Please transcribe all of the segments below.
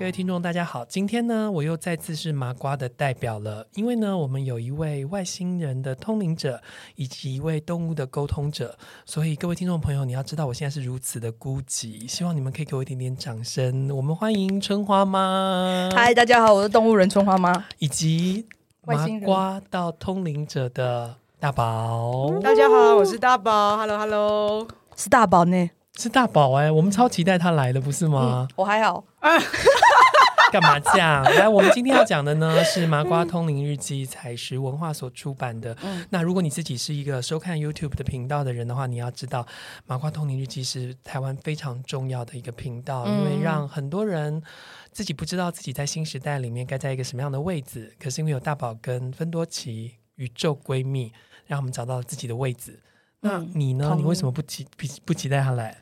各位听众，大家好！今天呢，我又再次是麻瓜的代表了，因为呢，我们有一位外星人的通灵者，以及一位动物的沟通者，所以各位听众朋友，你要知道我现在是如此的孤寂，希望你们可以给我一点点掌声。我们欢迎春花妈，嗨，大家好，我是动物人春花妈，以及麻瓜到通灵者的大宝，大家好，我是大宝，Hello Hello，是大宝呢，是大宝哎、欸，我们超期待他来的，不是吗？嗯、我还好。干嘛这样？来，我们今天要讲的呢是《麻瓜通灵日记》，采石文化所出版的。嗯、那如果你自己是一个收看 YouTube 的频道的人的话，你要知道，《麻瓜通灵日记》是台湾非常重要的一个频道，嗯、因为让很多人自己不知道自己在新时代里面该在一个什么样的位置。可是因为有大宝跟芬多奇宇宙闺蜜，让我们找到了自己的位置。那你呢？你为什么不期不不期待他来？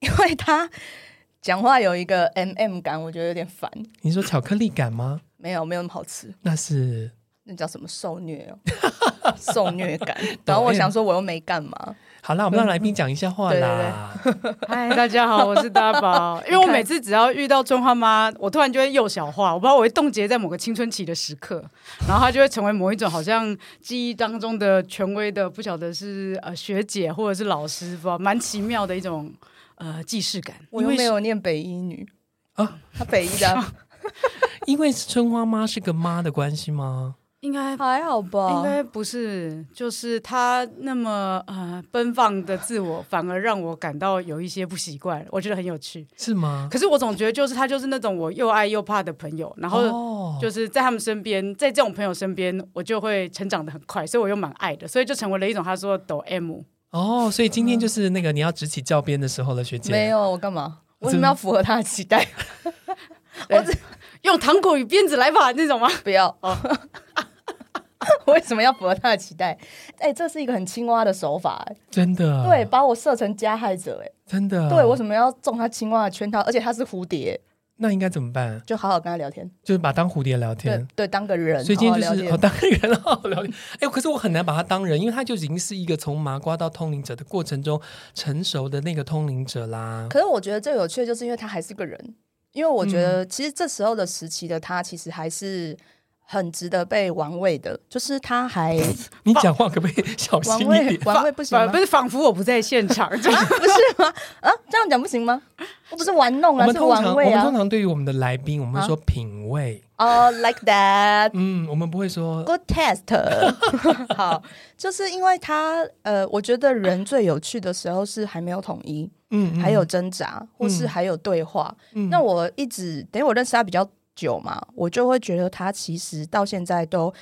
因为他。讲话有一个 M M 感，我觉得有点烦。你说巧克力感吗？没有，没有那么好吃。那是那叫什么受虐哦，受虐感。然后我想说，我又没干嘛。好啦，我们让来宾讲一下话啦。嗨，大家好，我是大宝。因为我每次只要遇到春花妈，我突然就会幼小化，我不知道我会冻结在某个青春期的时刻，然后她就会成为某一种好像记忆当中的权威的，不晓得是呃学姐或者是老师，不知道蛮奇妙的一种。呃，既视感，我又没有念北一女啊，她北一的，因为春花妈是个妈的关系吗？应该还好吧，应该不是，就是他那么呃奔放的自我，反而让我感到有一些不习惯，我觉得很有趣，是吗？可是我总觉得，就是他就是那种我又爱又怕的朋友，然后就是在他们身边，在这种朋友身边，我就会成长的很快，所以我又蛮爱的，所以就成为了一种他说抖 M。哦，所以今天就是那个你要执起教鞭的时候了，学姐。没有，我干嘛？为什么要符合他的期待？我只用糖果与鞭子来吧，那种吗？不要。哦、为什么要符合他的期待？哎、欸，这是一个很青蛙的手法、欸，真的。对，把我设成加害者、欸，哎，真的。对，为什么要中他青蛙的圈套？而且他是蝴蝶。那应该怎么办？就好好跟他聊天，就是把当蝴蝶聊天，对，对，当个人。所以今天就是好好哦，当个人好好聊天。哎，可是我很难把他当人，因为他就已经是一个从麻瓜到通灵者的过程中成熟的那个通灵者啦。可是我觉得最有趣的就是因为他还是个人，因为我觉得其实这时候的时期的他，其实还是。很值得被玩味的，就是他还 你讲话可不可以小心一点？玩味，玩味不行吗？不是，仿佛我不在现场，啊、不是吗？啊，这样讲不行吗？我不是玩弄啊，是玩味啊。我们通常对于我们的来宾，我们会说品味哦、uh,，like that。嗯，我们不会说 good test。好，就是因为他呃，我觉得人最有趣的时候是还没有统一，嗯，还有挣扎，或是还有对话。嗯，那我一直等于我认识他比较。久嘛，我就会觉得他其实到现在都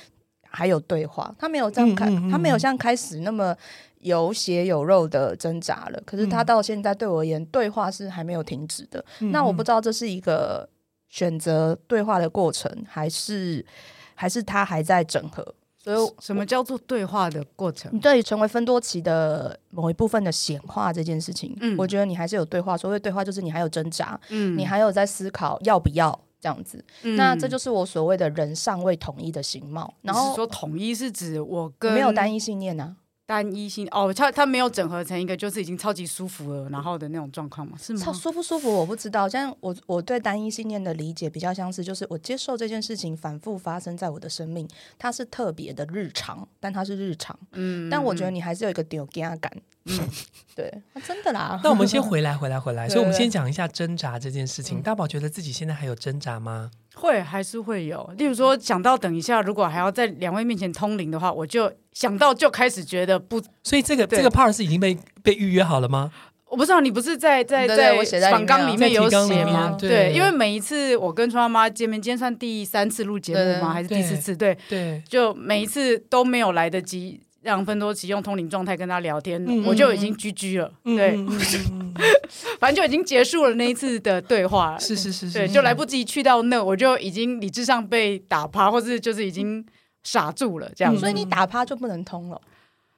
还有对话，他没有这样开，嗯嗯嗯、他没有像开始那么有血有肉的挣扎了。可是他到现在对我而言，对话是还没有停止的。嗯、那我不知道这是一个选择对话的过程，还是还是他还在整合。所以，什么叫做对话的过程？你对于，成为芬多奇的某一部分的显化这件事情，嗯、我觉得你还是有对话。所谓对话，就是你还有挣扎，嗯，你还有在思考要不要。这样子，嗯、那这就是我所谓的人尚未统一的形貌。然后是说统一是指我跟没有单一信念呢、啊？单一性哦，他他没有整合成一个就是已经超级舒服了，然后的那种状况嘛？是吗？舒不舒服我不知道。像我我对单一信念的理解比较相似，就是我接受这件事情反复发生在我的生命，它是特别的日常，但它是日常。嗯，但我觉得你还是有一个丢家感。嗯，对，啊、真的啦。那我们先回来，回来，回来。所以，我们先讲一下挣扎这件事情。大宝觉得自己现在还有挣扎吗？会，还是会有。例如说，想到等一下，如果还要在两位面前通灵的话，我就想到就开始觉得不。所以，这个这个 part 是已经被被预约好了吗？我不知道，你不是在在在访纲里面有写吗？对，对，因为每一次我跟春花妈见面，今天算第三次录节目吗？还是第四次？对对，就每一次都没有来得及。让芬多奇用通灵状态跟他聊天，嗯、我就已经居居了。嗯、对，嗯、反正就已经结束了那一次的对话了。是是是，对，就来不及去到那，我就已经理智上被打趴，或是就是已经傻住了这样。所以你打趴就不能通了，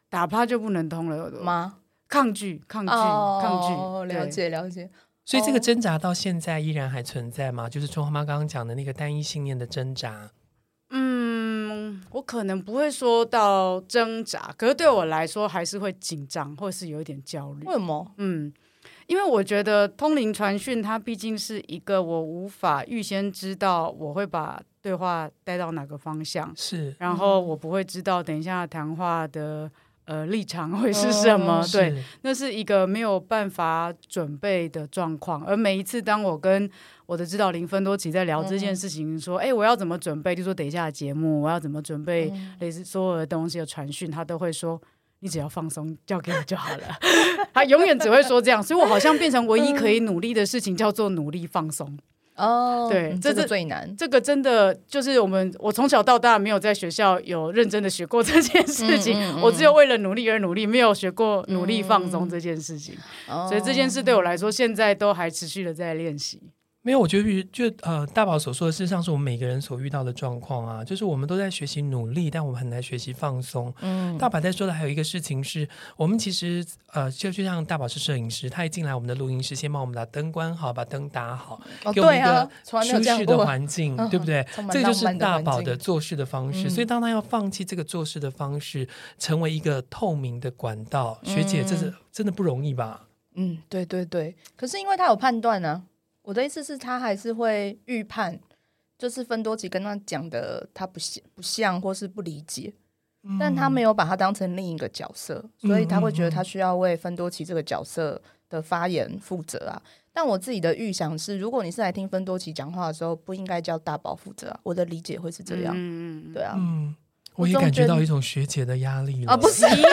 打趴就不能通了吗？抗拒，抗拒，哦、抗拒。了解，了解。所以这个挣扎到现在依然还存在吗？就是春花妈刚刚讲的那个单一信念的挣扎。嗯，我可能不会说到挣扎，可是对我来说还是会紧张，或是有一点焦虑。为什么？嗯，因为我觉得通灵传讯它毕竟是一个我无法预先知道我会把对话带到哪个方向，是，然后我不会知道等一下谈话的。呃，立场会是什么？哦、对，那是一个没有办法准备的状况。而每一次当我跟我的指导林芬多奇在聊这件事情，说：“哎、嗯，我要怎么准备？就说等一下的节目，我要怎么准备？类似所有的东西的传讯，他都会说：你只要放松，交给我就好了。他永远只会说这样，所以我好像变成唯一可以努力的事情，叫做努力放松。”哦，oh, 对，这是最难。这个真的就是我们，我从小到大没有在学校有认真的学过这件事情，嗯嗯嗯、我只有为了努力而努力，没有学过努力放松这件事情。嗯、所以这件事对我来说，现在都还持续的在练习。没有，我觉得就呃，大宝所说的，事实上是我们每个人所遇到的状况啊，就是我们都在学习努力，但我们很难学习放松。嗯，大宝在说的还有一个事情是，我们其实呃，就就像大宝是摄影师，他一进来我们的录音室，先帮我们把灯关好，把灯打好，哦、给我们一个舒适的环境，对，对不对？嗯、这个就是大宝的做事的方式。嗯、所以当他要放弃这个做事的方式，成为一个透明的管道，学姐，这是真的不容易吧？嗯，对对对。可是因为他有判断呢、啊。我的意思是，他还是会预判，就是芬多奇跟他讲的，他不像不像，或是不理解，嗯、但他没有把他当成另一个角色，所以他会觉得他需要为芬多奇这个角色的发言负责啊。但我自己的预想是，如果你是来听芬多奇讲话的时候，不应该叫大宝负责啊。我的理解会是这样，嗯、对啊。嗯我也感觉到一种学姐的压力了。啊，不行 行行，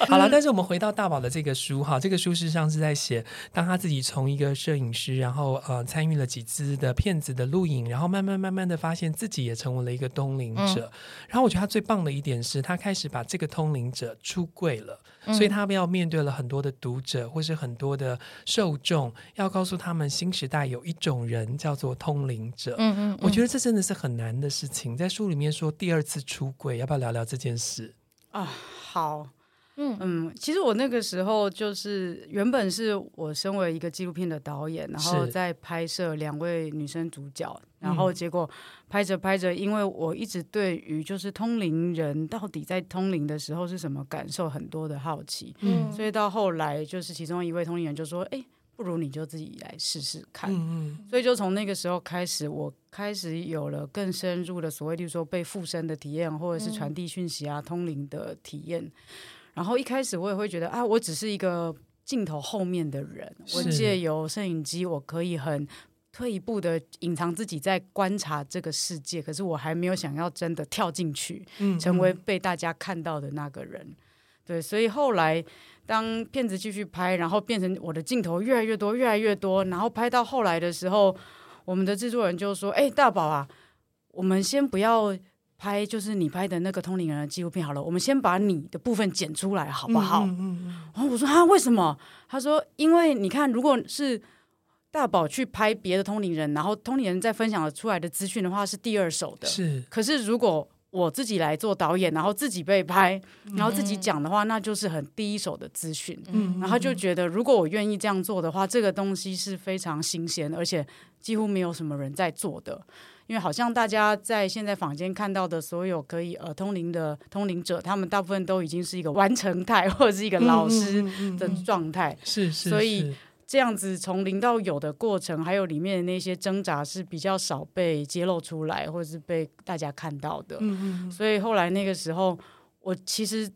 好了，但是我们回到大宝的这个书哈，这个书事实上是在写，当他自己从一个摄影师，然后呃参与了几支的片子的录影，然后慢慢慢慢的发现自己也成为了一个通灵者。嗯、然后我觉得他最棒的一点是他开始把这个通灵者出柜了。所以他们要面对了很多的读者，或是很多的受众，要告诉他们新时代有一种人叫做通灵者。嗯，嗯嗯，我觉得这真的是很难的事情。在书里面说第二次出轨，要不要聊聊这件事啊？好。嗯嗯，其实我那个时候就是原本是我身为一个纪录片的导演，然后在拍摄两位女生主角，然后结果拍着拍着，因为我一直对于就是通灵人到底在通灵的时候是什么感受很多的好奇，嗯，所以到后来就是其中一位通灵人就说：“哎，不如你就自己来试试看。”嗯嗯，所以就从那个时候开始，我开始有了更深入的所谓，例如说被附身的体验，或者是传递讯息啊、通灵的体验。然后一开始我也会觉得啊，我只是一个镜头后面的人，我借由摄影机，我可以很退一步的隐藏自己在观察这个世界。可是我还没有想要真的跳进去，成为被大家看到的那个人。对，所以后来当片子继续拍，然后变成我的镜头越来越多，越来越多，然后拍到后来的时候，我们的制作人就说：“哎，大宝啊，我们先不要。”拍就是你拍的那个通灵人的纪录片好了，我们先把你的部分剪出来好不好？嗯嗯嗯、然后我说啊，为什么？他说，因为你看，如果是大宝去拍别的通灵人，然后通灵人再分享出来的资讯的话，是第二手的。是，可是如果我自己来做导演，然后自己被拍，然后自己讲的话，嗯、那就是很第一手的资讯。嗯，然后就觉得，如果我愿意这样做的话，这个东西是非常新鲜，而且几乎没有什么人在做的。因为好像大家在现在坊间看到的所有可以呃通灵的通灵者，他们大部分都已经是一个完成态或者是一个老师的状态。是是，所以这样子从零到有的过程，还有里面的那些挣扎是比较少被揭露出来，或者是被大家看到的。嗯嗯。所以后来那个时候，我其实。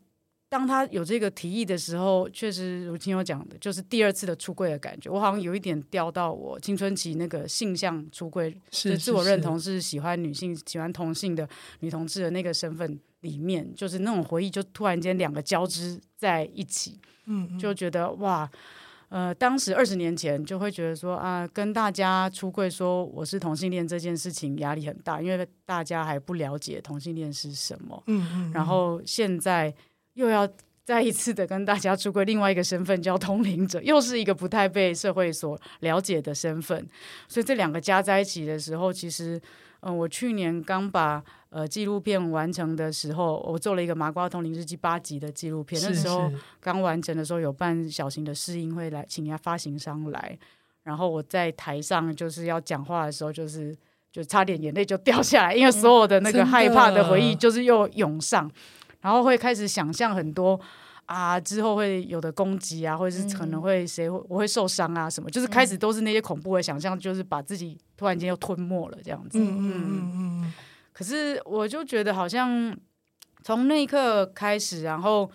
当他有这个提议的时候，确实如亲友讲的，就是第二次的出柜的感觉。我好像有一点掉到我青春期那个性向出柜，是自我认同是喜欢女性、喜欢同性的女同志的那个身份里面，就是那种回忆，就突然间两个交织在一起，嗯，嗯，就觉得哇，呃，当时二十年前就会觉得说啊，跟大家出柜说我是同性恋这件事情压力很大，因为大家还不了解同性恋是什么，嗯，嗯嗯，然后现在。又要再一次的跟大家出柜，另外一个身份叫通灵者，又是一个不太被社会所了解的身份，所以这两个加在一起的时候，其实嗯，我去年刚把呃纪录片完成的时候，我做了一个《麻瓜通灵日记》八集的纪录片，那时候刚完成的时候，有办小型的试映会来，请人家发行商来，然后我在台上就是要讲话的时候，就是就差点眼泪就掉下来，因为所有的那个害怕的回忆就是又涌上，然后会开始想象很多。啊，之后会有的攻击啊，或者是可能会谁会我会受伤啊，什么，就是开始都是那些恐怖的想象，就是把自己突然间又吞没了这样子。嗯嗯嗯。可是我就觉得好像从那一刻开始，然后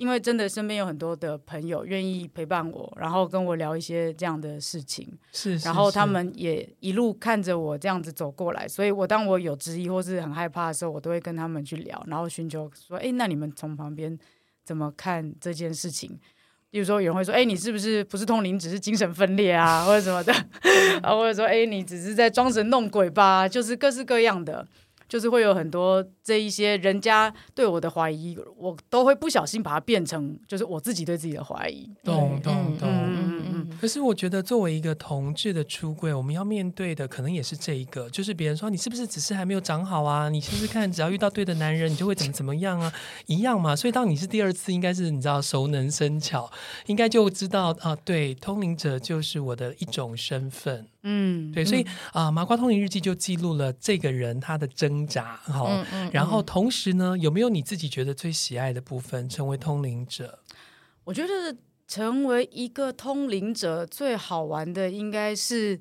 因为真的身边有很多的朋友愿意陪伴我，然后跟我聊一些这样的事情，是，是，然后他们也一路看着我这样子走过来，所以我当我有质疑或是很害怕的时候，我都会跟他们去聊，然后寻求说，哎，那你们从旁边。怎么看这件事情？比如说，有人会说：“哎，你是不是不是通灵，只是精神分裂啊，或者什么的？”啊，或者说：“哎，你只是在装神弄鬼吧？” 就是各式各样的，就是会有很多这一些人家对我的怀疑，我都会不小心把它变成就是我自己对自己的怀疑。懂懂懂。可是我觉得，作为一个同志的出柜，我们要面对的可能也是这一个，就是别人说你是不是只是还没有长好啊？你试试看，只要遇到对的男人，你就会怎么怎么样啊？一样嘛。所以当你是第二次，应该是你知道熟能生巧，应该就知道啊，对，通灵者就是我的一种身份。嗯，对，所以啊，《麻瓜通灵日记》就记录了这个人他的挣扎，好，嗯嗯、然后同时呢，有没有你自己觉得最喜爱的部分？成为通灵者，我觉得。成为一个通灵者最好玩的，应该是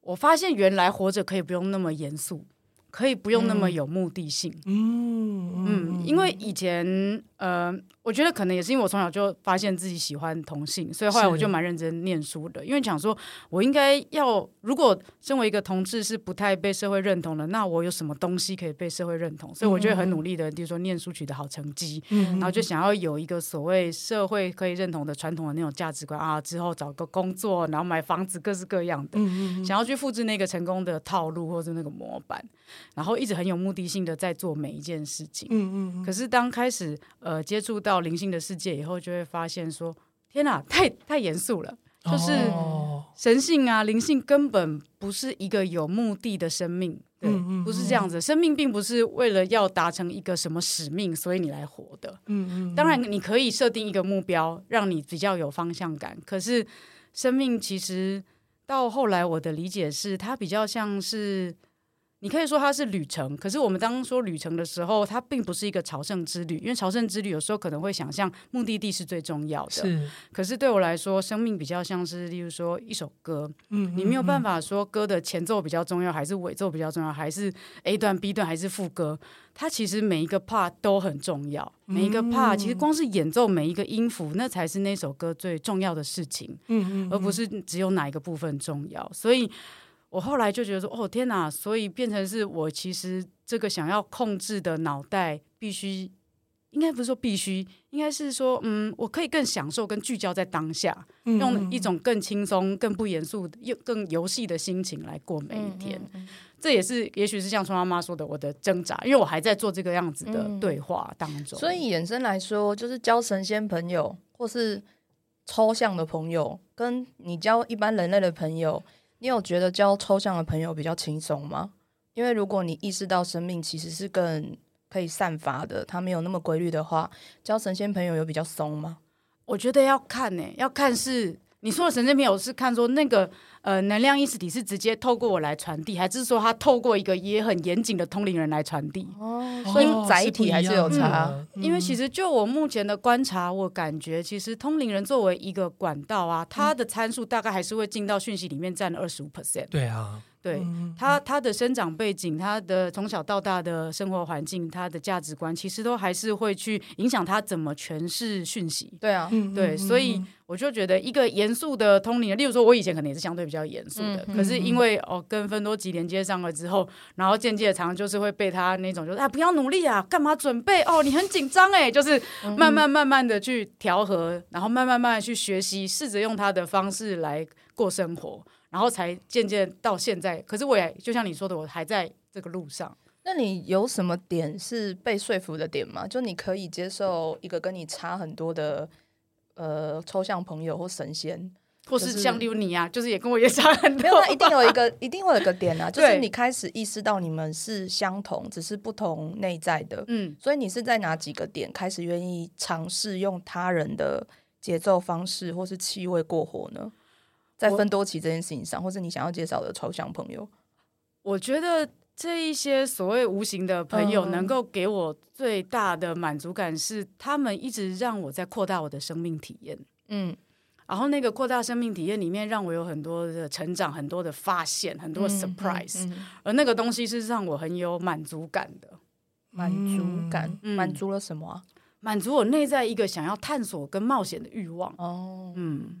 我发现原来活着可以不用那么严肃，可以不用那么有目的性。嗯嗯，嗯，因为以前呃。我觉得可能也是因为我从小就发现自己喜欢同性，所以后来我就蛮认真念书的。因为想说，我应该要如果身为一个同志是不太被社会认同的，那我有什么东西可以被社会认同？所以我就很努力的，比如说念书取得好成绩，然后就想要有一个所谓社会可以认同的传统的那种价值观啊。之后找个工作，然后买房子，各式各样的，想要去复制那个成功的套路或者那个模板，然后一直很有目的性的在做每一件事情。嗯嗯。可是当开始呃接触到到灵性的世界以后，就会发现说：“天哪，太太严肃了！就是神性啊，灵性根本不是一个有目的的生命，对，不是这样子。生命并不是为了要达成一个什么使命，所以你来活的。嗯嗯。当然，你可以设定一个目标，让你比较有方向感。可是，生命其实到后来，我的理解是，它比较像是。”你可以说它是旅程，可是我们当说旅程的时候，它并不是一个朝圣之旅，因为朝圣之旅有时候可能会想象目的地是最重要的。是，可是对我来说，生命比较像是，例如说一首歌，嗯，你没有办法说歌的前奏比较重要，还是尾奏比较重要，还是 A 段、B 段，还是副歌？它其实每一个 part 都很重要，每一个 part 其实光是演奏每一个音符，那才是那首歌最重要的事情，嗯，而不是只有哪一个部分重要，所以。我后来就觉得说，哦天哪！所以变成是我其实这个想要控制的脑袋，必须应该不是说必须，应该是说，嗯，我可以更享受、跟聚焦在当下，嗯、用一种更轻松、更不严肃、又更游戏的心情来过每一天。嗯嗯嗯、这也是，也许是像春妈妈说的，我的挣扎，因为我还在做这个样子的对话当中。所以衍生来说，就是交神仙朋友，或是抽象的朋友，跟你交一般人类的朋友。你有觉得交抽象的朋友比较轻松吗？因为如果你意识到生命其实是更可以散发的，它没有那么规律的话，交神仙朋友有比较松吗？我觉得要看呢、要看是你说的神仙朋友是看说那个呃能量意识体是直接透过我来传递，还是说他透过一个也很严谨的通灵人来传递？哦，所以载体还是有差。嗯、因为其实就我目前的观察，我感觉其实通灵人作为一个管道啊，它的参数大概还是会进到讯息里面占二十五 percent。对啊。对他，他的生长背景，他的从小到大的生活环境，他的价值观，其实都还是会去影响他怎么诠释讯息。对啊，对，所以我就觉得一个严肃的通灵，例如说，我以前可能也是相对比较严肃的，可是因为哦跟分多吉连接上了之后，然后间接的常常就是会被他那种就是啊不要努力啊，干嘛准备？哦，你很紧张哎，就是慢慢慢慢的去调和，然后慢慢慢慢去学习，试着用他的方式来过生活。然后才渐渐到现在，可是我也就像你说的，我还在这个路上。那你有什么点是被说服的点吗？就你可以接受一个跟你差很多的呃抽象朋友或神仙，或是像例如你啊，就是也跟我也差很多。没有，那一定有一个，一定会有一个点啊，就 是你开始意识到你们是相同，只是不同内在的。嗯，所以你是在哪几个点开始愿意尝试用他人的节奏方式或是气味过活呢？在分多期这件事情上，或是你想要介绍的抽象朋友，我觉得这一些所谓无形的朋友，能够给我最大的满足感是，他们一直让我在扩大我的生命体验。嗯。然后那个扩大生命体验里面，让我有很多的成长，很多的发现，很多的 surprise，、嗯嗯嗯、而那个东西是让我很有满足感的。满足感，嗯、满足了什么、啊？满足我内在一个想要探索跟冒险的欲望。哦，嗯，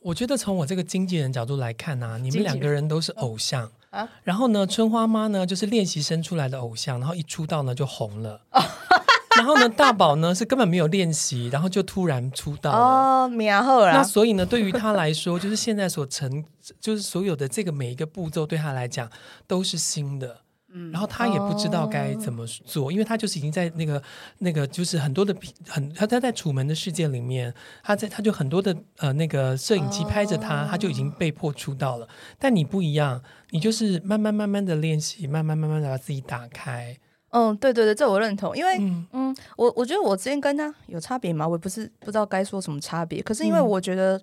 我觉得从我这个经纪人角度来看啊，你们两个人都是偶像啊。然后呢，春花妈呢就是练习生出来的偶像，然后一出道呢就红了。哦 然后呢，大宝呢是根本没有练习，然后就突然出道。哦，苗后了。那所以呢，对于他来说，就是现在所成，就是所有的这个每一个步骤，对他来讲都是新的。嗯。然后他也不知道该怎么做，哦、因为他就是已经在那个那个，就是很多的很他他在楚门的世界里面，他在他就很多的呃那个摄影机拍着他，哦、他就已经被迫出道了。但你不一样，你就是慢慢慢慢的练习，慢慢慢慢的把自己打开。嗯，对对对，这我认同，因为嗯，嗯，我我觉得我之前跟他有差别吗？我也不是不知道该说什么差别，可是因为我觉得，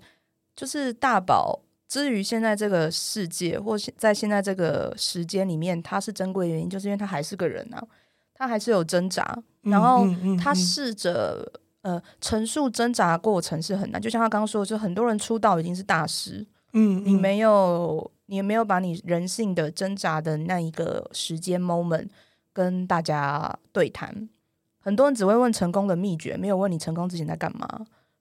就是大宝之于现在这个世界，或在现在这个时间里面，他是珍贵的原因，就是因为他还是个人啊，他还是有挣扎，然后他试着呃陈述挣扎过程是很难，就像他刚刚说的，就很多人出道已经是大师，嗯，你没有，你没有把你人性的挣扎的那一个时间 moment。跟大家对谈，很多人只会问成功的秘诀，没有问你成功之前在干嘛。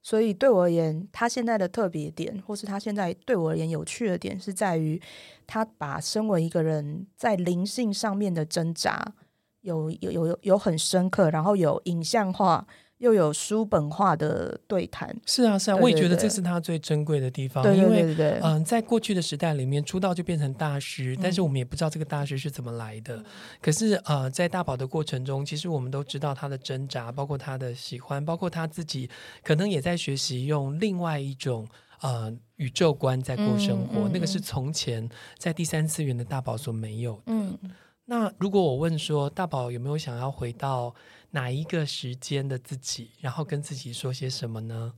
所以对我而言，他现在的特别点，或是他现在对我而言有趣的点，是在于他把身为一个人在灵性上面的挣扎，有有有有很深刻，然后有影像化。又有书本化的对谈，是啊，是啊，对对对，我也觉得这是他最珍贵的地方。对对对对，因为嗯、呃，在过去的时代里面，出道就变成大师，嗯、但是我们也不知道这个大师是怎么来的。嗯、可是呃，在大宝的过程中，其实我们都知道他的挣扎，包括他的喜欢，包括他自己可能也在学习用另外一种呃宇宙观在过生活。嗯嗯、那个是从前在第三次元的大宝所没有的。嗯、那如果我问说，大宝有没有想要回到？哪一个时间的自己，然后跟自己说些什么呢？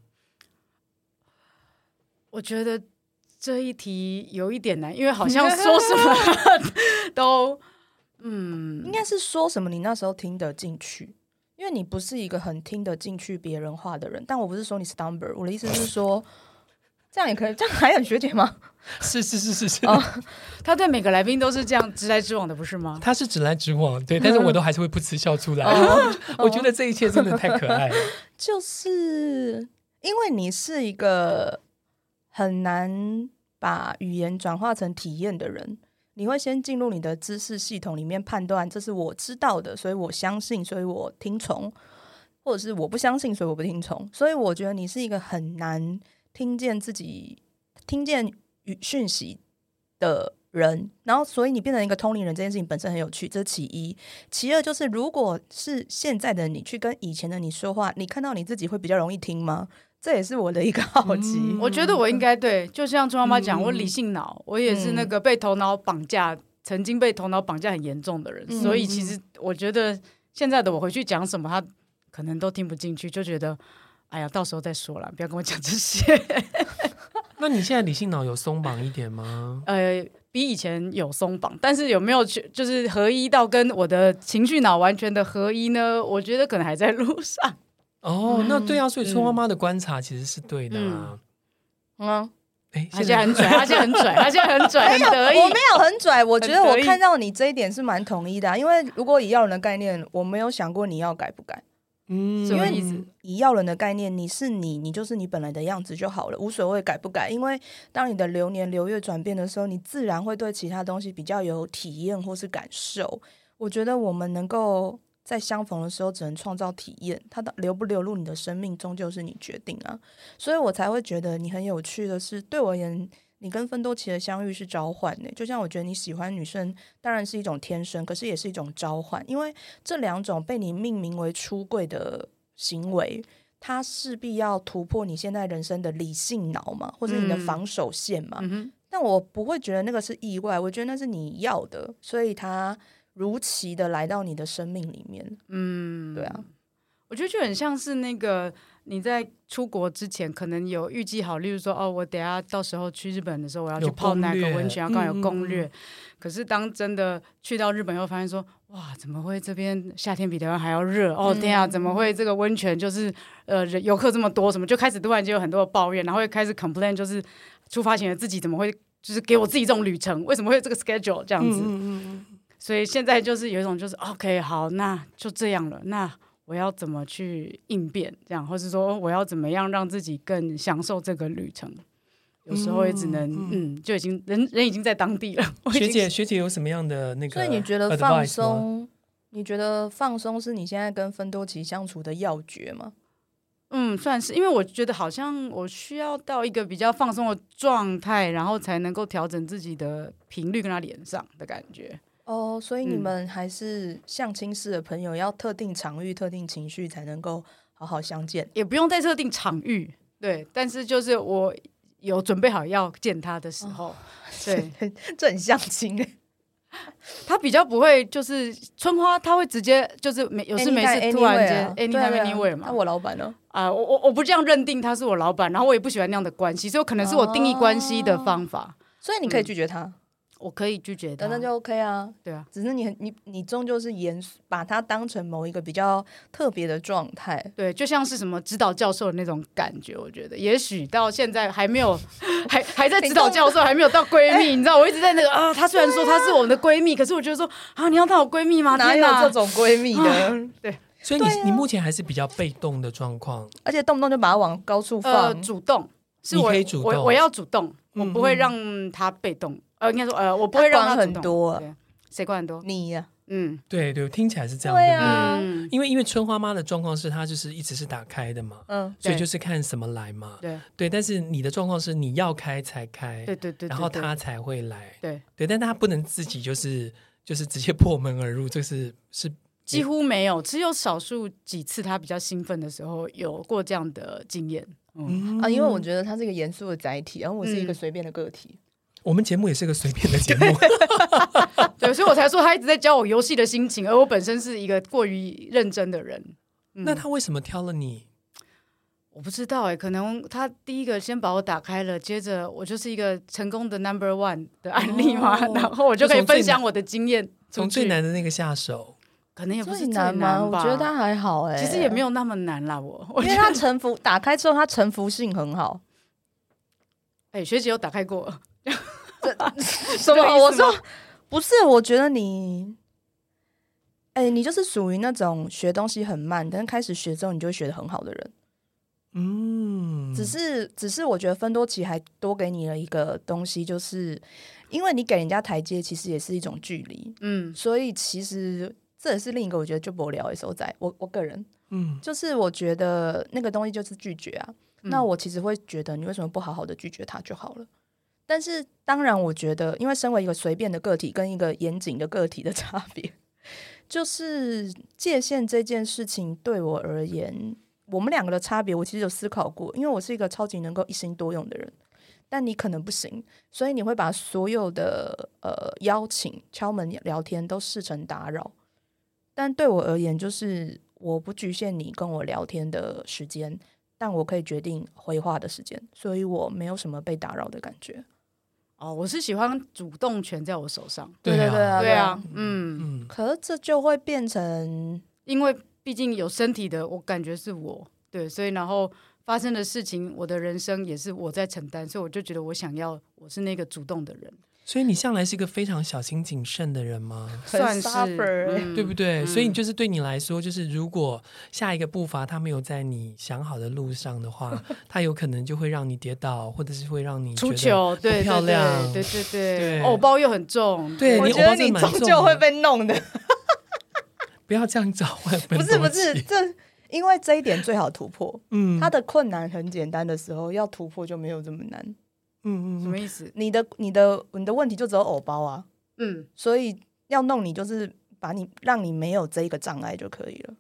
我觉得这一题有一点难，因为好像说什么 都，嗯，应该是说什么你那时候听得进去，因为你不是一个很听得进去别人话的人。但我不是说你是 Stumber，我的意思是说。这样也可以，这样还很学姐吗？是是是是是，他对每个来宾都是这样直来直往的，不是吗？他是直来直往，对，但是我都还是会不辞笑出来。我觉得这一切真的太可爱了。就是因为你是一个很难把语言转化成体验的人，你会先进入你的知识系统里面判断，这是我知道的，所以我相信，所以我听从，或者是我不相信，所以我不听从。所以我觉得你是一个很难。听见自己听见语讯息的人，然后所以你变成一个通灵人，这件事情本身很有趣，这是其一。其二就是，如果是现在的你去跟以前的你说话，你看到你自己会比较容易听吗？这也是我的一个好奇。嗯、我觉得我应该对，就像猪妈妈讲，嗯、我理性脑，我也是那个被头脑绑架，嗯、曾经被头脑绑架很严重的人，嗯、所以其实我觉得现在的我回去讲什么，他可能都听不进去，就觉得。哎呀，到时候再说了，不要跟我讲这些。那你现在理性脑有松绑一点吗？呃，比以前有松绑，但是有没有去就是合一到跟我的情绪脑完全的合一呢？我觉得可能还在路上。哦，嗯、那对啊，所以春花妈的观察其实是对的啊。嗯，哎，而且很拽，而且很拽，而且很 拽，很得意。我没有很拽，我觉得我看到你这一点是蛮统一的、啊，因为如果以要人的概念，我没有想过你要改不改。嗯，因为以要人的概念，你是你，你就是你本来的样子就好了，无所谓改不改。因为当你的流年流月转变的时候，你自然会对其他东西比较有体验或是感受。我觉得我们能够在相逢的时候，只能创造体验，它的流不流入你的生命，终究是你决定啊。所以我才会觉得你很有趣的是，对我而言。你跟芬多奇的相遇是召唤呢，就像我觉得你喜欢女生，当然是一种天生，可是也是一种召唤，因为这两种被你命名为出柜的行为，它势必要突破你现在人生的理性脑嘛，或者你的防守线嘛。嗯、但我不会觉得那个是意外，我觉得那是你要的，所以它如期的来到你的生命里面。嗯，对啊，我觉得就很像是那个。你在出国之前，可能有预计好，例如说，哦，我等下到时候去日本的时候，我要去泡哪个温泉，要刚有攻略。可是当真的去到日本后，发现说，哇，怎么会这边夏天比台湾还要热？嗯、哦，天啊，怎么会这个温泉就是呃游客这么多？什么就开始突然间有很多的抱怨，然后又开始 complain，就是出发前的自己怎么会就是给我自己这种旅程？为什么会有这个 schedule 这样子？嗯嗯嗯，所以现在就是有一种就是 OK，好，那就这样了，那。我要怎么去应变？这样，或是说我要怎么样让自己更享受这个旅程？有时候也只能，嗯，嗯，就已经人人已经在当地了。学姐，学姐有什么样的那个？所以你觉得放松？你觉得放松是你现在跟芬多奇相处的要诀吗？嗯，算是，因为我觉得好像我需要到一个比较放松的状态，然后才能够调整自己的频率跟他连上的感觉。哦，所以你们还是相亲式的朋友，要特定场域、特定情绪才能够好好相见，也不用在特定场域，对。但是就是我有准备好要见他的时候，哦、对，这很相亲。他比较不会，就是春花，他会直接就是没有事没事突然间 anywhere 嘛。那我老板呢？啊，我我我不这样认定他是我老板，然后我也不喜欢那样的关系，所以可能是我定义关系的方法。哦、所以你可以拒绝他。嗯我可以拒绝的，那就 OK 啊。对啊，只是你你你终究是严把它当成某一个比较特别的状态。对，就像是什么指导教授的那种感觉。我觉得也许到现在还没有，还还在指导教授，还没有到闺蜜。你知道，我一直在那个啊，她虽然说她是我们的闺蜜，可是我觉得说啊，你要当我闺蜜吗？哪有这种闺蜜的？对，所以你你目前还是比较被动的状况，而且动不动就把它往高处放。主动是我我我要主动，我不会让他被动。呃，应该说，呃，我不会让他很多，谁管很多？你呀，嗯，对对，听起来是这样的。对啊，因为因为春花妈的状况是她就是一直是打开的嘛，嗯，所以就是看什么来嘛，对。对。但是你的状况是你要开才开，对对对，然后他才会来，对。对，但她不能自己就是就是直接破门而入，这是是几乎没有，只有少数几次她比较兴奋的时候有过这样的经验，嗯啊，因为我觉得他是一个严肃的载体，然后我是一个随便的个体。我们节目也是个随便的节目，对，所以我才说他一直在教我游戏的心情，而我本身是一个过于认真的人。嗯、那他为什么挑了你？我不知道哎、欸，可能他第一个先把我打开了，接着我就是一个成功的 number one 的案例嘛，哦、然后我就可以分享我的经验，从最难的那个下手，可能也不是最难吗？我觉得他还好哎、欸，其实也没有那么难啦，我因为他臣服打开之后，他臣服性很好。哎、欸，学姐有打开过。什么？我说不是，我觉得你，哎、欸，你就是属于那种学东西很慢，但是开始学之后，你就会学得很好的人。嗯，只是，只是我觉得分多奇还多给你了一个东西，就是因为你给人家台阶，其实也是一种距离。嗯，所以其实这也是另一个我觉得就不聊的时候，在我我个人，嗯，就是我觉得那个东西就是拒绝啊。嗯、那我其实会觉得，你为什么不好好的拒绝他就好了？但是，当然，我觉得，因为身为一个随便的个体跟一个严谨的个体的 差别，就是界限这件事情对我而言，我们两个的差别，我其实有思考过。因为我是一个超级能够一心多用的人，但你可能不行，所以你会把所有的呃邀请、敲门、聊天都视成打扰。但对我而言，就是我不局限你跟我聊天的时间，但我可以决定回话的时间，所以我没有什么被打扰的感觉。哦，我是喜欢主动权在我手上。对对对啊，对啊，嗯嗯。可是这就会变成，因为毕竟有身体的，我感觉是我对，所以然后发生的事情，我的人生也是我在承担，所以我就觉得我想要，我是那个主动的人。所以你向来是一个非常小心谨慎的人吗？算是，对不对？嗯、所以你就是对你来说，就是如果下一个步伐他没有在你想好的路上的话，他有可能就会让你跌倒，或者是会让你出糗，对，漂亮，对对对，偶包又很重，对，我觉得你终究会被弄的。不要这样找，不是不是，这因为这一点最好突破。嗯，他的困难很简单的时候，要突破就没有这么难。嗯嗯，什么意思？你的你的你的问题就只有偶包啊，嗯，所以要弄你就是把你让你没有这一个障碍就可以了。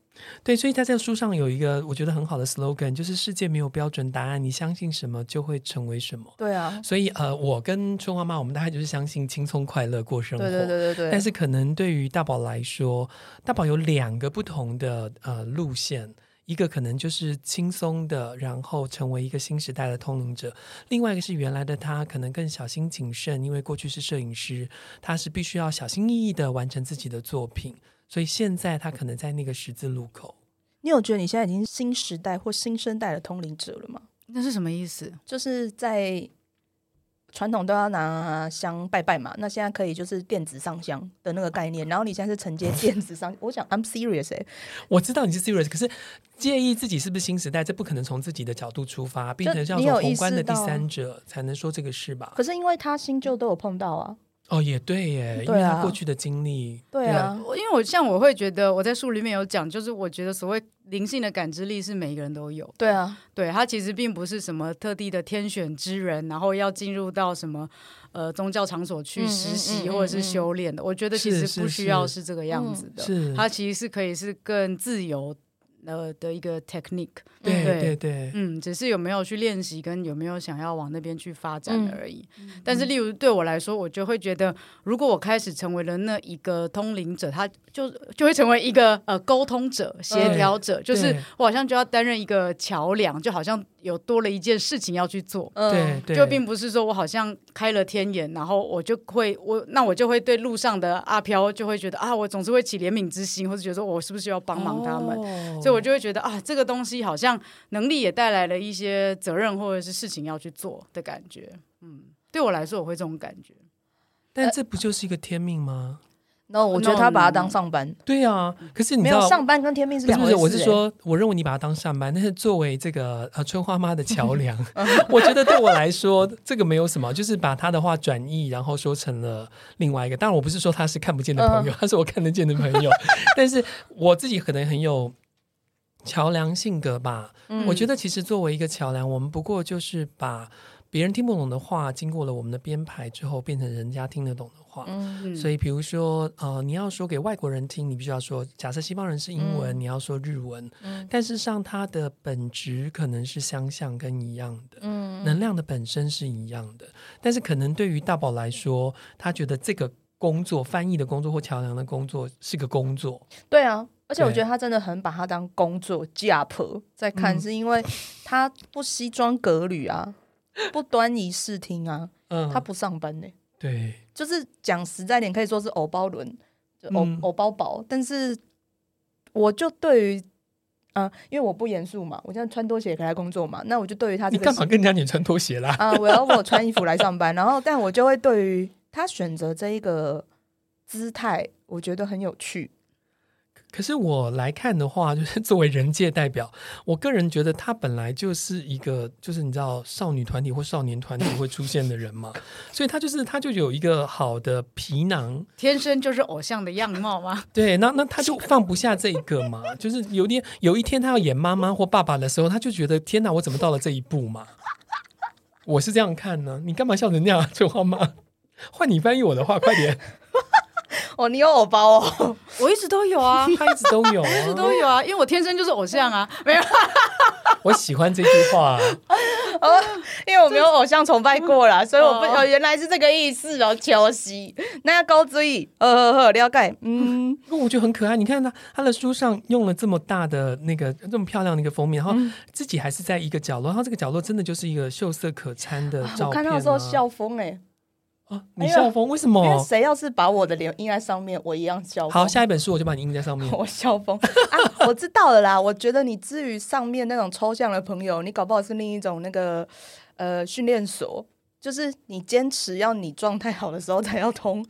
对，所以他在书上有一个我觉得很好的 slogan，就是世界没有标准答案，你相信什么就会成为什么。对啊，所以呃，我跟春花妈，我们大概就是相信轻松快乐过生活。对对对对对。但是可能对于大宝来说，大宝有两个不同的呃路线，一个可能就是轻松的，然后成为一个新时代的通灵者；另外一个是原来的他可能更小心谨慎，因为过去是摄影师，他是必须要小心翼翼的完成自己的作品。所以现在他可能在那个十字路口。你有觉得你现在已经新时代或新生代的通灵者了吗？那是什么意思？就是在传统都要拿香拜拜嘛，那现在可以就是电子上香的那个概念。然后你现在是承接电子上，我想 I'm serious 哎、欸，我知道你是 serious，可是介意自己是不是新时代，这不可能从自己的角度出发，变成叫做宏观的第三者才能说这个事吧？可是因为他新旧都有碰到啊。哦，也对耶，因为他过去的经历，对啊，因为我像我会觉得，我在书里面有讲，就是我觉得所谓灵性的感知力是每一个人都有，对啊，对，他其实并不是什么特地的天选之人，然后要进入到什么呃宗教场所去实习或者是修炼的，我觉得其实不需要是这个样子的，是，他其实是可以是更自由。呃的一个 technique，对对对，对，嗯，只是有没有去练习，跟有没有想要往那边去发展而已。嗯、但是，例如对我来说，我就会觉得，如果我开始成为了那一个通灵者，他就就会成为一个呃沟通者、协调者，就是我好像就要担任一个桥梁，就好像。有多了一件事情要去做，对，就并不是说我好像开了天眼，然后我就会我那我就会对路上的阿飘就会觉得啊，我总是会起怜悯之心，或者觉得说我是不是要帮忙他们，哦、所以我就会觉得啊，这个东西好像能力也带来了一些责任或者是事情要去做的感觉，嗯，对我来说我会这种感觉，但这不就是一个天命吗？那、我觉得他把他当上班，对啊。可是你知道没有上班跟天命是两回事。我是说，我认为你把他当上班，但是作为这个呃春花妈的桥 梁，我觉得对我来说这个没有什么，就是把他的话转译，然后说成了另外一个。当然，我不是说他是看不见的朋友，他是我看得见的朋友。但是我自己可能很有桥梁性格吧。我觉得其实作为一个桥梁，我们不过就是把。别人听不懂的话，经过了我们的编排之后，变成人家听得懂的话。嗯，所以比如说，呃，你要说给外国人听，你必须要说，假设西方人是英文，嗯、你要说日文。嗯，但是上它的本质可能是相像跟一样的，嗯，能量的本身是一样的。但是可能对于大宝来说，他觉得这个工作，翻译的工作或桥梁的工作是个工作。对啊，而且我觉得他真的很把它当工作 job 在看，是因为他不西装革履啊。不端仪视听啊，嗯，他不上班呢、欸，对，就是讲实在点，可以说是偶包轮，就偶、嗯、偶包宝。但是，我就对于，啊、呃，因为我不严肃嘛，我现在穿拖鞋可以来工作嘛，那我就对于他，你干嘛跟人家你穿拖鞋啦？啊、呃，我要我穿衣服来上班，然后，但我就会对于他选择这一个姿态，我觉得很有趣。可是我来看的话，就是作为人界代表，我个人觉得他本来就是一个，就是你知道少女团体或少年团体会出现的人嘛，所以他就是他就有一个好的皮囊，天生就是偶像的样貌吗？对，那那他就放不下这一个嘛，就是有点有一天他要演妈妈或爸爸的时候，他就觉得天哪，我怎么到了这一步嘛？我是这样看呢，你干嘛笑成那样，春花妈？换你翻译我的话，快点。哦，你有偶包哦，我一直都有啊，他一直都有，一直都有啊，因为我天生就是偶像啊，没有。我喜欢这句话，哦，因为我没有偶像崇拜过啦，所以我不哦，原来是这个意思哦，乔西，那要高追，呃呵呵，了解，嗯，我觉得很可爱。你看他，他的书上用了这么大的那个这么漂亮的一个封面，然后自己还是在一个角落，然后这个角落真的就是一个秀色可餐的照片，啊。我看到的时候笑疯哎。啊、你笑疯？为什么？因为谁要是把我的脸印在上面，我一样笑疯。好，下一本书我就把你印在上面。我笑疯啊！我知道了啦。我觉得你至于上面那种抽象的朋友，你搞不好是另一种那个呃训练所，就是你坚持要你状态好的时候才要通，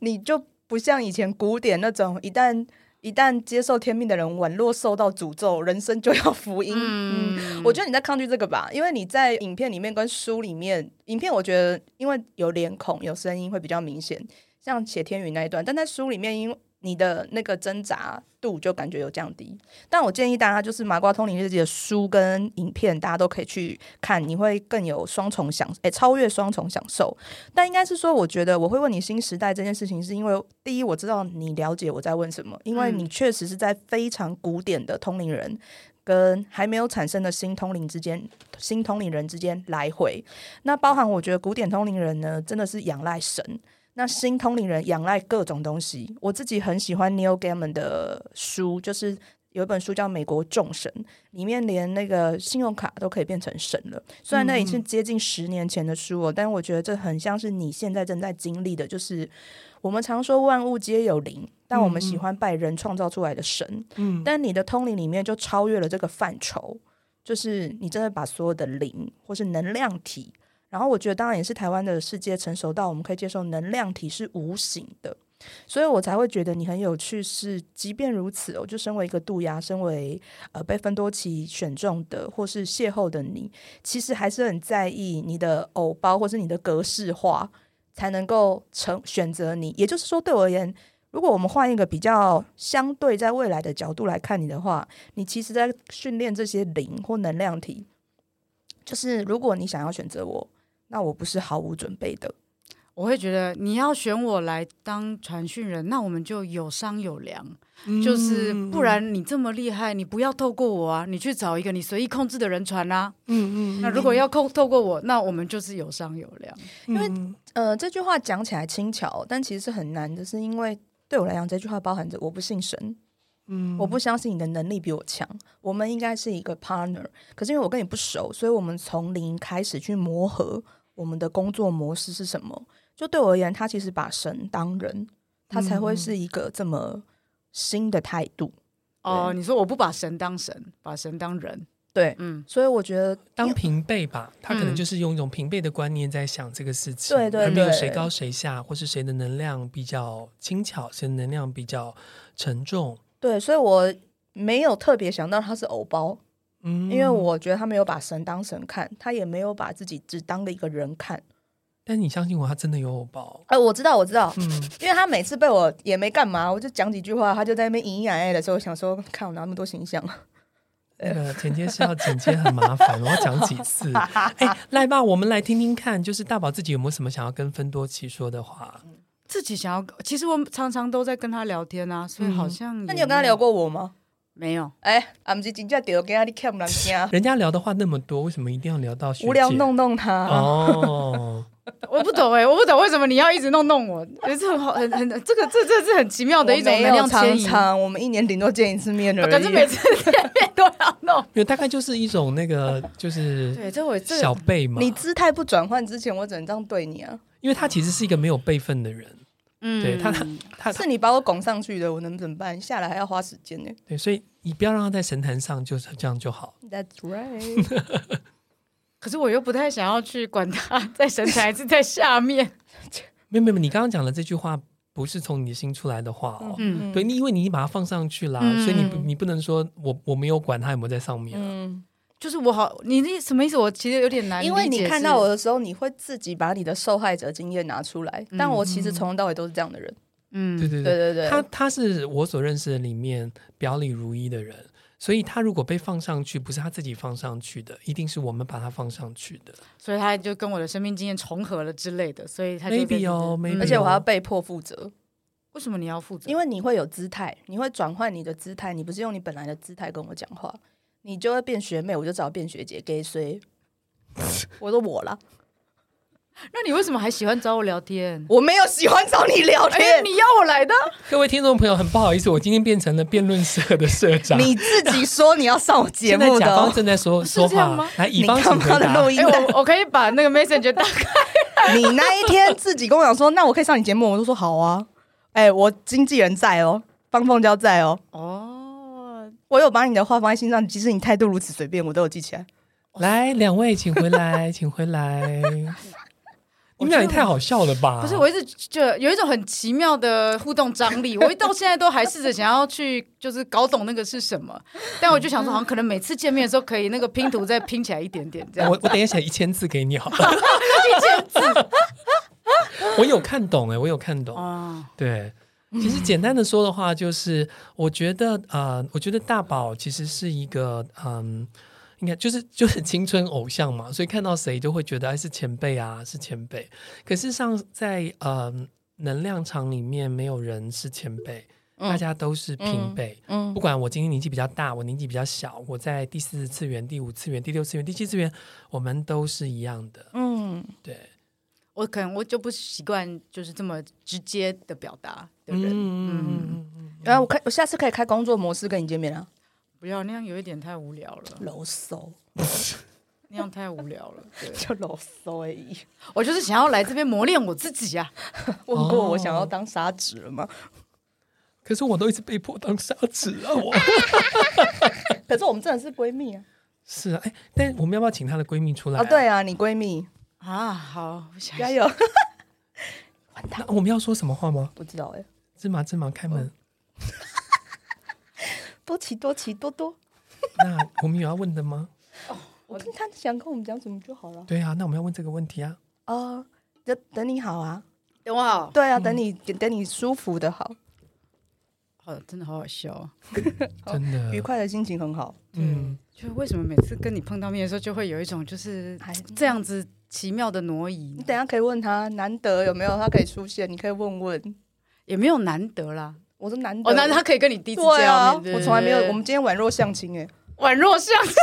你就不像以前古典那种一旦。一旦接受天命的人，宛若受到诅咒，人生就要福音。嗯，嗯，我觉得你在抗拒这个吧，因为你在影片里面跟书里面，影片我觉得因为有脸孔、有声音会比较明显，像写天宇那一段，但在书里面，因你的那个挣扎度就感觉有降低，但我建议大家就是《麻瓜通灵日记》的书跟影片，大家都可以去看，你会更有双重享，诶，超越双重享受。但应该是说，我觉得我会问你新时代这件事情，是因为第一，我知道你了解我在问什么，因为你确实是在非常古典的通灵人跟还没有产生的新通灵之间，新通灵人之间来回。那包含我觉得古典通灵人呢，真的是仰赖神。那新通灵人仰赖各种东西，我自己很喜欢 Neil Gaiman 的书，就是有一本书叫《美国众神》，里面连那个信用卡都可以变成神了。虽然那已经接近十年前的书了，但我觉得这很像是你现在正在经历的，就是我们常说万物皆有灵，但我们喜欢拜人创造出来的神。嗯，但你的通灵里面就超越了这个范畴，就是你真的把所有的灵或是能量体。然后我觉得，当然也是台湾的世界成熟到我们可以接受能量体是无形的，所以我才会觉得你很有趣。是，即便如此，我就身为一个渡鸦，身为呃被芬多奇选中的或是邂逅的你，其实还是很在意你的偶包或是你的格式化，才能够成选择你。也就是说，对我而言，如果我们换一个比较相对在未来的角度来看你的话，你其实在训练这些灵或能量体，就是如果你想要选择我。那我不是毫无准备的，我会觉得你要选我来当传讯人，那我们就有商有量，嗯、就是不然你这么厉害，你不要透过我啊，你去找一个你随意控制的人传啊。嗯嗯。那如果要控透过我，那我们就是有商有量。因为呃，这句话讲起来轻巧，但其实是很难的，是因为对我来讲，这句话包含着我不信神。嗯，我不相信你的能力比我强，我们应该是一个 partner。可是因为我跟你不熟，所以我们从零开始去磨合。我们的工作模式是什么？就对我而言，他其实把神当人，他才会是一个这么新的态度。哦、呃，你说我不把神当神，把神当人，对，嗯，所以我觉得当平辈吧，他可能就是用一种平辈的观念在想这个事情，对对、嗯，而没有谁高谁下，或是谁的能量比较轻巧，谁的能量比较沉重。对，所以我没有特别想到他是偶包。嗯，因为我觉得他没有把神当神看，他也没有把自己只当了一个人看。但你相信我，他真的有偶包。哎、呃，我知道，我知道。嗯，因为他每次被我也没干嘛，我就讲几句话，他就在那边咿咿呀呀的时候，我想说，看我拿那么多形象。那 个剪接是要剪接很麻烦，我要讲几次。哎，来吧，我们来听听看，就是大宝自己有没有什么想要跟芬多奇说的话？自己想要，其实我常常都在跟他聊天啊，所以好像、嗯……那你有跟他聊过我吗？没有，哎，俺们是真正聊，跟他你看不人家。人家聊的话那么多，为什么一定要聊到无聊弄弄他？哦，我不懂哎，我不懂为什么你要一直弄弄我？这很好，很很，这个这这是很奇妙的一种能量常常。我们一年顶多见一次面而已，可是每次见面都要弄。因为大概就是一种那个，就是对，这我小辈嘛。你姿态不转换之前，我只能这样对你啊。因为他其实是一个没有辈分的人。嗯，对他他他是你把我拱上去的，我能怎么办？下来还要花时间呢。对，所以你不要让他在神坛上，就是这样就好。That's right。可是我又不太想要去管他在神坛还是在下面。没有没有，你刚刚讲的这句话不是从你心出来的话哦。嗯，对，你因为你把它放上去了，嗯、所以你你不能说我我没有管他有没有在上面。嗯。就是我好，你那什么意思？我其实有点难，因为你看到我的时候，你会自己把你的受害者经验拿出来，嗯、但我其实从头到尾都是这样的人。嗯，对对对对对，他他是我所认识的里面表里如一的人，所以他如果被放上去，不是他自己放上去的，一定是我们把他放上去的，所以他就跟我的生命经验重合了之类的，所以他就 maybe 哦，maybe 而且我还要被迫负责。为什么你要负责？因为你会有姿态，你会转换你的姿态，你不是用你本来的姿态跟我讲话。你就会变学妹，我就找变学姐给谁？我说我了。那你为什么还喜欢找我聊天？我没有喜欢找你聊天，欸、你要我来的。各位听众朋友，很不好意思，我今天变成了辩论社的社长。你自己说你要上我 节目的，甲方正在说说话吗。来，乙方请回答。欸、我我可以把那个 Messenger 打开。你那一天自己跟我讲说，那我可以上你节目，我就说好啊。哎、欸，我经纪人在哦，方凤娇在哦。哦。我有把你的话放在心上，即使你态度如此随便，我都有记起来。来，两位请回来，请回来。你们俩也太好笑了吧？不是，我一直就有一种很奇妙的互动张力，我一到现在都还试着想要去，就是搞懂那个是什么。但我就想说，好像可能每次见面的时候，可以那个拼图再拼起来一点点这样。我我等一下写一千字给你好了，一千字。我有看懂哎、欸，我有看懂啊，对。其实简单的说的话，就是我觉得呃，我觉得大宝其实是一个嗯，应该就是 就是青春偶像嘛，所以看到谁都会觉得哎是前辈啊，是前辈。可是上在呃能量场里面，没有人是前辈。大家都是平辈，嗯，嗯，不管我今天年纪比较大，我年纪比较小，我在第四次元、第五次元、第六次元、第七次元，我们都是一样的，嗯，对，我可能我就不习惯就是这么直接的表达的人，嗯嗯嗯嗯，然后我开我下次可以开工作模式跟你见面啊，不要那样有一点太无聊了，啰嗦，那样太无聊了，对，就啰嗦而已，我就是想要来这边磨练我自己啊，问过我想要当沙子了吗？可是我都一直被迫当沙子啊！我，可是我们真的是闺蜜啊。是啊，哎，但我们要不要请她的闺蜜出来？哦，对啊，你闺蜜啊，好，加油！那我们要说什么话吗？不知道哎。芝麻芝麻开门。多奇多奇多多。那我们有要问的吗？哦，我听他想跟我们讲什么就好了。对啊，那我们要问这个问题啊。哦，等等你好啊，等我好。对啊，等你等你舒服的好。好，真的好好笑 啊！真的愉快的心情很好。嗯，就是为什么每次跟你碰到面的时候，就会有一种就是这样子奇妙的挪移？你等下可以问他，难得有没有他可以出现？你可以问问，也没有难得啦。我说难得，哦，难得他可以跟你第一次见面。我从来没有。我们今天宛若相亲，哎，宛若相亲。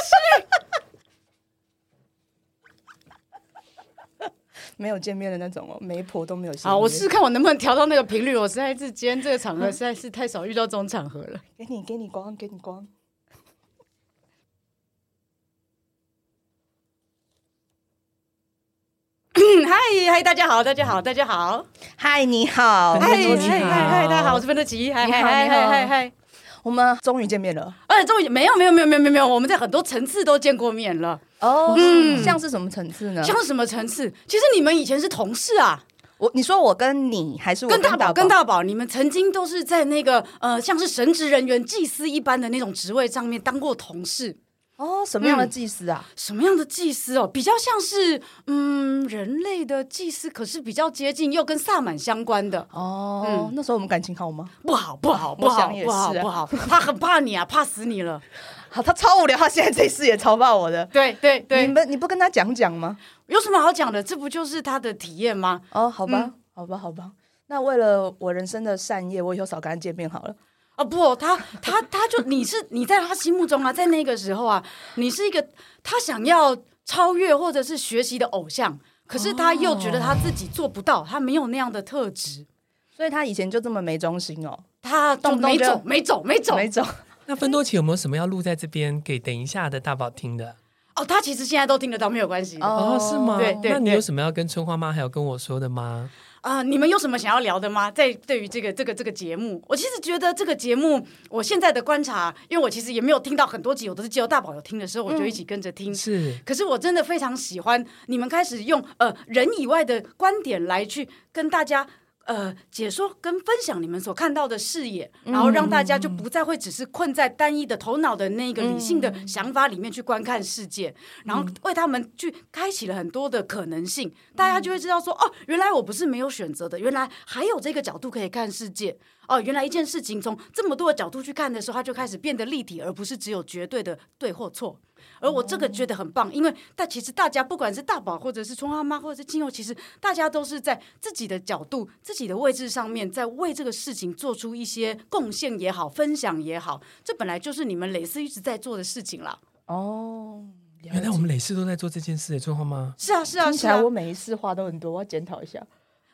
没有见面的那种哦，媒婆都没有。好，我试试看我能不能调到那个频率。我实在是今天这个场合实在是太少遇到这种场合了。给你，给你光，给你光。嗨嗨，大家好，大家好，大家好，嗨，你好，嗨嗨嗨嗨，大家好，我是芬多奇，嗨嗨嗨嗨嗨嗨。我们终于见面了，哎，终于没有没有没有没有没有，我们在很多层次都见过面了。哦，嗯，像是什么层次呢？像是什么层次？其实你们以前是同事啊。我你说我跟你还是我跟大宝？跟大宝，你们曾经都是在那个呃，像是神职人员、祭司一般的那种职位上面当过同事。哦，什么样的祭司啊？什么样的祭司哦？比较像是嗯，人类的祭司，可是比较接近又跟萨满相关的。哦，那时候我们感情好吗？不好，不好，不好，不好，不好。他很怕你啊，怕死你了。好，他超无聊，他现在这事也超怕我的。对对对，你们你不跟他讲讲吗？有什么好讲的？这不就是他的体验吗？哦，好吧，好吧，好吧。那为了我人生的善业，我以后少跟他见面好了。啊不，他他他就你是你在他心目中啊，在那个时候啊，你是一个他想要超越或者是学习的偶像，可是他又觉得他自己做不到，他没有那样的特质，所以他以前就这么没中心哦，他动没走没走没走没走。那芬多奇有没有什么要录在这边给等一下的大宝听的？哦，他其实现在都听得到，没有关系哦，是吗？对对，那你有什么要跟春花妈还有跟我说的吗？啊、呃，你们有什么想要聊的吗？在对于这个这个这个节目，我其实觉得这个节目，我现在的观察，因为我其实也没有听到很多集，我都是借由大宝有听的时候，我就一起跟着听。嗯、是，可是我真的非常喜欢你们开始用呃人以外的观点来去跟大家。呃，解说跟分享你们所看到的视野，然后让大家就不再会只是困在单一的头脑的那个理性的想法里面去观看世界，嗯、然后为他们去开启了很多的可能性，嗯、大家就会知道说，哦，原来我不是没有选择的，原来还有这个角度可以看世界，哦，原来一件事情从这么多的角度去看的时候，它就开始变得立体，而不是只有绝对的对或错。而我这个觉得很棒，因为但其实大家不管是大宝，或者是春花妈，或者是金佑，其实大家都是在自己的角度、自己的位置上面，在为这个事情做出一些贡献也好，分享也好，这本来就是你们蕾丝一直在做的事情啦。哦，原来我们蕾丝都在做这件事，春花妈。是啊，是啊，听起来我每一次话都很多，我要检讨一下。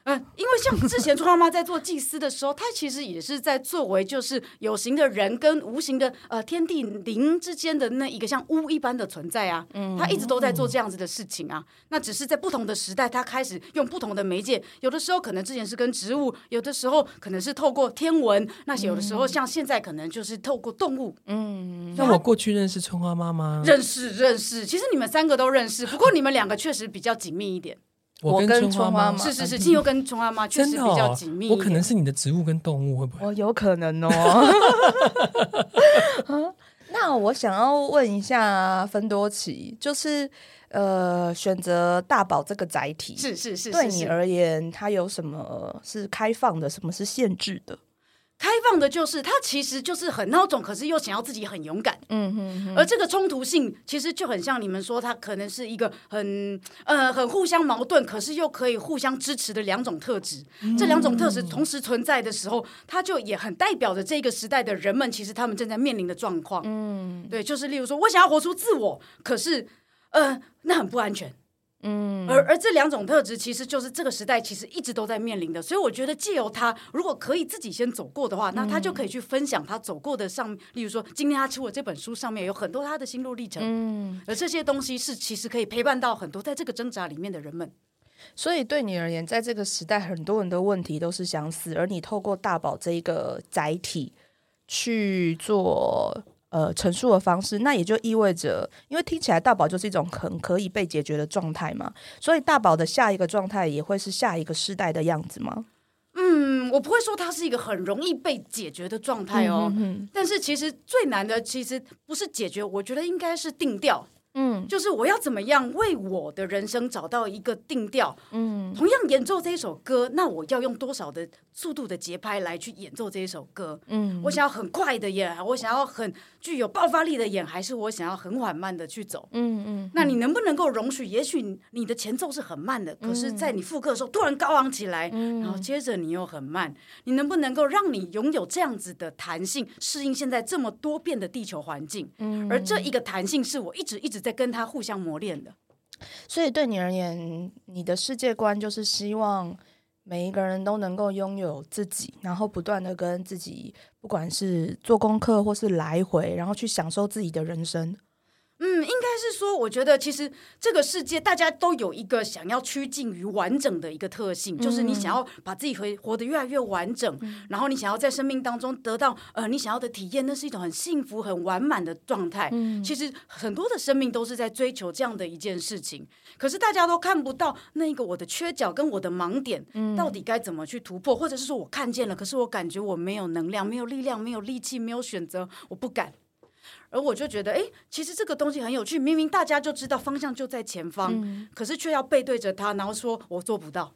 嗯，因为像之前春花妈在做祭司的时候，她其实也是在作为就是有形的人跟无形的呃天地灵之间的那一个像巫一般的存在啊。嗯，她一直都在做这样子的事情啊。那只是在不同的时代，她开始用不同的媒介，有的时候可能之前是跟植物，有的时候可能是透过天文，那有的时候像现在可能就是透过动物。嗯，那我过去认识春花妈妈？认识认识，其实你们三个都认识，不过你们两个确实比较紧密一点。我跟春花妈是是是，静又跟春花妈确实比较紧密。我可能是你的植物跟动物，会不会？我有可能哦。那我想要问一下芬多奇，就是呃，选择大宝这个载体，是是是，对你而言，它有什么是开放的，什么是限制的？开放的就是他其实就是很孬种，可是又想要自己很勇敢。嗯哼，而这个冲突性其实就很像你们说，他可能是一个很呃很互相矛盾，可是又可以互相支持的两种特质。嗯、这两种特质同时存在的时候，他就也很代表着这个时代的人们，其实他们正在面临的状况。嗯，对，就是例如说，我想要活出自我，可是呃，那很不安全。嗯，而而这两种特质，其实就是这个时代其实一直都在面临的，所以我觉得借由他，如果可以自己先走过的话，那他就可以去分享他走过的上，例如说今天他出的这本书上面有很多他的心路历程，嗯，而这些东西是其实可以陪伴到很多在这个挣扎里面的人们。所以对你而言，在这个时代，很多人的问题都是相似，而你透过大宝这一个载体去做。呃，陈述的方式，那也就意味着，因为听起来大宝就是一种很可以被解决的状态嘛，所以大宝的下一个状态也会是下一个世代的样子吗？嗯，我不会说它是一个很容易被解决的状态哦，嗯、哼哼，但是其实最难的其实不是解决，我觉得应该是定调。嗯，就是我要怎么样为我的人生找到一个定调。嗯，同样演奏这一首歌，那我要用多少的速度的节拍来去演奏这一首歌？嗯，我想要很快的演，我想要很具有爆发力的演，还是我想要很缓慢的去走？嗯嗯，那你能不能够容许？也许你的前奏是很慢的，可是在你复刻的时候突然高昂起来，然后接着你又很慢，你能不能够让你拥有这样子的弹性，适应现在这么多变的地球环境？嗯，而这一个弹性是我一直一直。在跟他互相磨练的，所以对你而言，你的世界观就是希望每一个人都能够拥有自己，然后不断的跟自己，不管是做功课或是来回，然后去享受自己的人生。嗯，应该是说，我觉得其实这个世界大家都有一个想要趋近于完整的一个特性，嗯、就是你想要把自己活活得越来越完整，嗯、然后你想要在生命当中得到呃你想要的体验，那是一种很幸福、很完满的状态。嗯、其实很多的生命都是在追求这样的一件事情，可是大家都看不到那个我的缺角跟我的盲点，到底该怎么去突破，嗯、或者是说我看见了，可是我感觉我没有能量、没有力量、没有力气、没有选择，我不敢。而我就觉得，哎，其实这个东西很有趣。明明大家就知道方向就在前方，嗯、可是却要背对着他，然后说我做不到。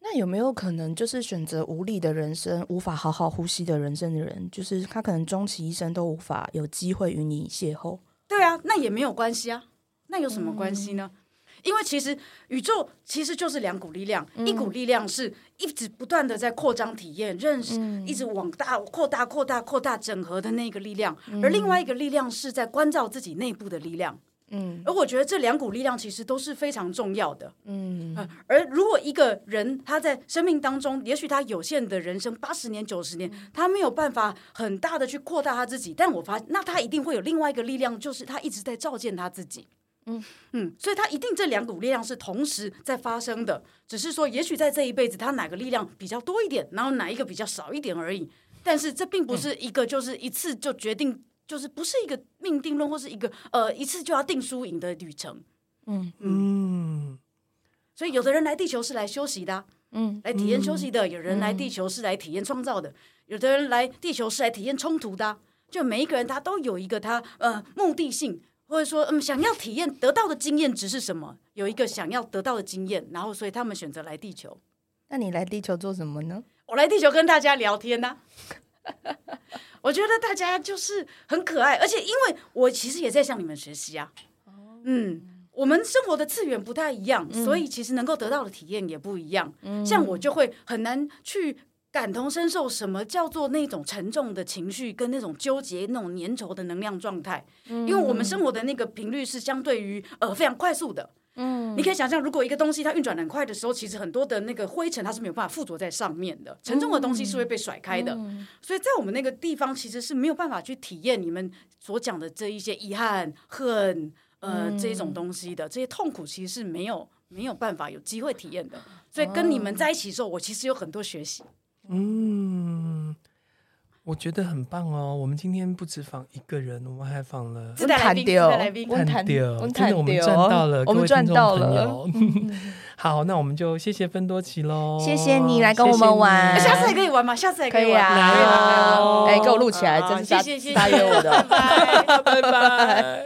那有没有可能，就是选择无力的人生，无法好好呼吸的人生的人，就是他可能终其一生都无法有机会与你邂逅？对啊，那也没有关系啊，那有什么关系呢？嗯因为其实宇宙其实就是两股力量，嗯、一股力量是一直不断的在扩张体验、认识，嗯、一直往大扩大、扩大、扩大整合的那个力量，嗯、而另外一个力量是在关照自己内部的力量。嗯，而我觉得这两股力量其实都是非常重要的。嗯、呃，而如果一个人他在生命当中，也许他有限的人生八十年、九十年，他没有办法很大的去扩大他自己，但我发现那他一定会有另外一个力量，就是他一直在照见他自己。嗯嗯，所以他一定这两股力量是同时在发生的，只是说也许在这一辈子他哪个力量比较多一点，然后哪一个比较少一点而已。但是这并不是一个就是一次就决定，就是不是一个命定论或是一个呃一次就要定输赢的旅程。嗯嗯，所以有的人来地球是来休息的，嗯，来体验休息的；有人来地球是来体验创造的；有的人来地球是来体验冲突的。就每一个人他都有一个他呃目的性。或者说，嗯，想要体验得到的经验值是什么？有一个想要得到的经验，然后所以他们选择来地球。那你来地球做什么呢？我来地球跟大家聊天呐、啊。我觉得大家就是很可爱，而且因为我其实也在向你们学习啊。嗯，我们生活的次元不太一样，嗯、所以其实能够得到的体验也不一样。嗯、像我就会很难去。感同身受，什么叫做那种沉重的情绪跟那种纠结、那种粘稠的能量状态？嗯、因为我们生活的那个频率是相对于呃非常快速的。嗯，你可以想象，如果一个东西它运转很快的时候，其实很多的那个灰尘它是没有办法附着在上面的，沉重的东西是会被甩开的。嗯、所以在我们那个地方，其实是没有办法去体验你们所讲的这一些遗憾、恨呃、嗯、这一种东西的这些痛苦，其实是没有没有办法有机会体验的。所以跟你们在一起的时候，我其实有很多学习。嗯，我觉得很棒哦。我们今天不止访一个人，我们还访了自带来宾，谈掉，真的我们赚到了，我们赚到了。好，那我们就谢谢芬多奇喽。谢谢你来跟我们玩，下次也可以玩吗？下次也可以啊，来，哎，给我录起来，真是谢谢谢谢。我的，拜拜。拜拜。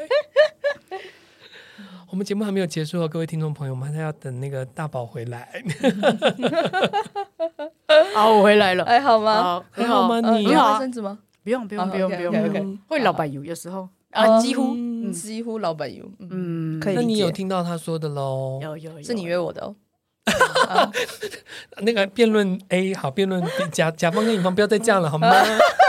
我们们节目还没有结束哦，各位听众朋友，我们还要等那个大宝回来。好，我回来了，还好吗？还好吗？你有卫生纸吗？不用，不用，不用，不用。会老板油，有时候啊，几乎，几乎老板油。嗯，可以。那你有听到他说的喽？有有，是你约我的哦。那个辩论 A 好，辩论甲甲方跟乙方不要再这样了，好吗？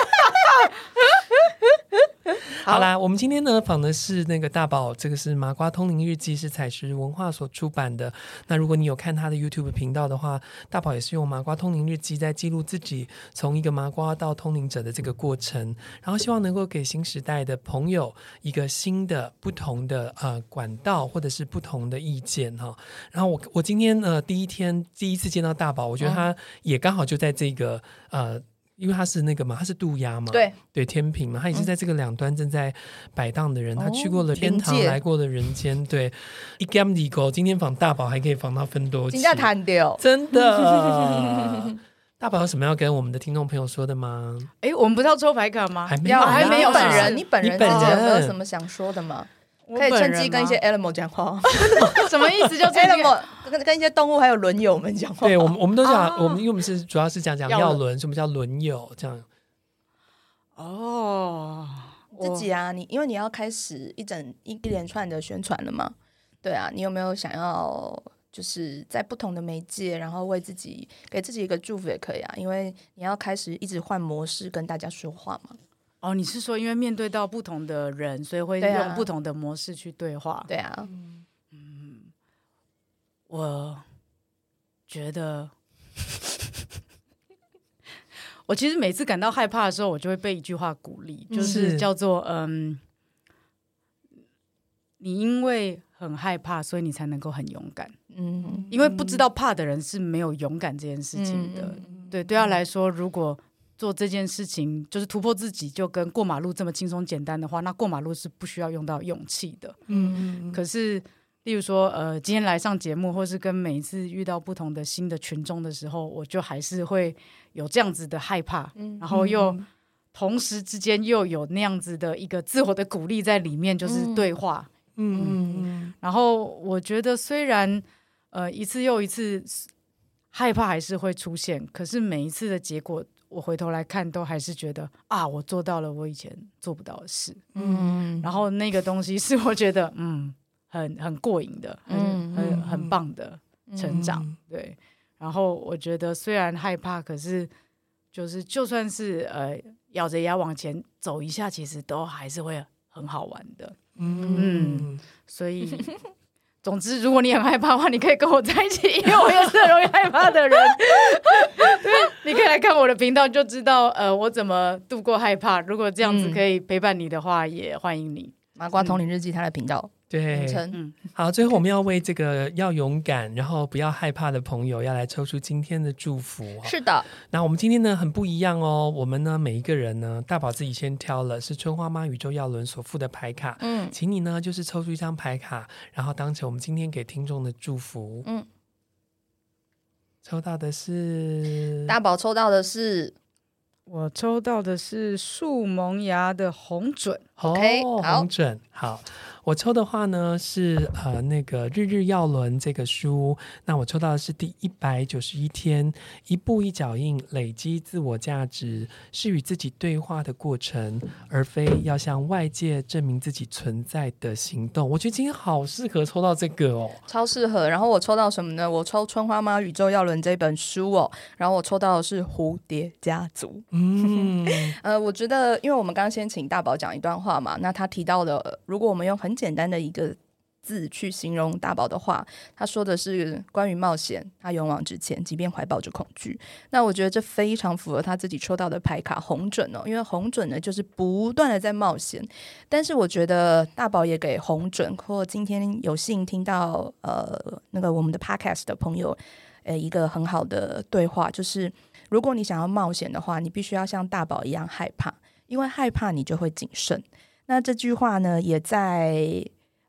好啦，我们今天呢访的是那个大宝，这个是麻瓜通灵日记，是采石文化所出版的。那如果你有看他的 YouTube 频道的话，大宝也是用麻瓜通灵日记在记录自己从一个麻瓜到通灵者的这个过程，然后希望能够给新时代的朋友一个新的、不同的呃管道或者是不同的意见哈。然后我我今天呃第一天第一次见到大宝，我觉得他也刚好就在这个呃。因为他是那个嘛，他是渡鸦嘛，对对，天平嘛，他也是在这个两端正在摆荡的人，嗯、他去过了天堂，来过了人间，对。一 gam 里狗，今天访大宝还可以访到分多期，真的。大宝有什么要跟我们的听众朋友说的吗？哎，我们不是要抽牌卡吗？还没有，还没有。本人，你本人自己有没有什么想说的吗？可以趁机跟一些 animal 讲话，什么意思？就 animal 跟跟一些动物还有轮友们讲话。对，我们我们都讲，我们因为我们是主要是讲讲药轮，什么叫轮友这样。哦，自己啊，你因为你要开始一整一一连串的宣传了嘛？对啊，你有没有想要就是在不同的媒介，然后为自己给自己一个祝福也可以啊？因为你要开始一直换模式跟大家说话嘛。哦，你是说因为面对到不同的人，所以会用不同的模式去对话？对啊，嗯，我觉得，我其实每次感到害怕的时候，我就会被一句话鼓励，就是叫做“嗯，你因为很害怕，所以你才能够很勇敢。”嗯，因为不知道怕的人是没有勇敢这件事情的。对，对他来说，如果做这件事情就是突破自己，就跟过马路这么轻松简单的话，那过马路是不需要用到勇气的。嗯，可是，例如说，呃，今天来上节目，或是跟每一次遇到不同的新的群众的时候，我就还是会有这样子的害怕，嗯，然后又同时之间又有那样子的一个自我的鼓励在里面，就是对话。嗯，然后我觉得虽然呃一次又一次害怕还是会出现，可是每一次的结果。我回头来看，都还是觉得啊，我做到了我以前做不到的事。嗯，然后那个东西是我觉得嗯，很很过瘾的，很、嗯、很很棒的成长。嗯、对，然后我觉得虽然害怕，可是就是就算是呃咬着牙往前走一下，其实都还是会很好玩的。嗯，嗯，所以。总之，如果你很害怕的话，你可以跟我在一起，因为我也是很容易害怕的人。对，你可以来看我的频道，就知道呃我怎么度过害怕。如果这样子可以陪伴你的话，嗯、也欢迎你。麻瓜统领日记，他的频道。对，嗯，好，最后我们要为这个要勇敢，然后不要害怕的朋友，要来抽出今天的祝福。是的，那我们今天呢很不一样哦，我们呢每一个人呢，大宝自己先挑了，是春花妈宇宙耀伦所附的牌卡，嗯，请你呢就是抽出一张牌卡，然后当成我们今天给听众的祝福。嗯，抽到的是？大宝，抽到的是。我抽到的是树萌芽的红准，OK，哦，红准，好。我抽的话呢是呃那个日日要轮这个书，那我抽到的是第一百九十一天，一步一脚印累积自我价值，是与自己对话的过程，而非要向外界证明自己存在的行动。我觉得今天好适合抽到这个哦，超适合。然后我抽到什么呢？我抽春花妈宇宙要轮这本书哦，然后我抽到的是蝴蝶家族。嗯，呃，我觉得因为我们刚刚先请大宝讲一段话嘛，那他提到的，如果我们用很很简单的一个字去形容大宝的话，他说的是关于冒险。他勇往直前，即便怀抱着恐惧。那我觉得这非常符合他自己抽到的牌卡红准哦，因为红准呢就是不断的在冒险。但是我觉得大宝也给红准，或今天有幸听到呃那个我们的 podcast 的朋友，呃一个很好的对话，就是如果你想要冒险的话，你必须要像大宝一样害怕，因为害怕你就会谨慎。那这句话呢，也在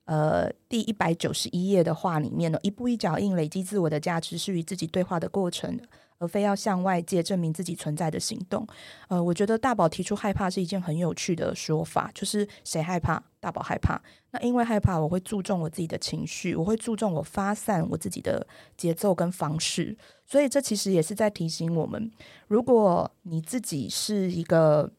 呃第一百九十一页的话里面呢，一步一脚印累积自我的价值，是与自己对话的过程，而非要向外界证明自己存在的行动。呃，我觉得大宝提出害怕是一件很有趣的说法，就是谁害怕大宝害怕。那因为害怕，我会注重我自己的情绪，我会注重我发散我自己的节奏跟方式。所以这其实也是在提醒我们，如果你自己是一个。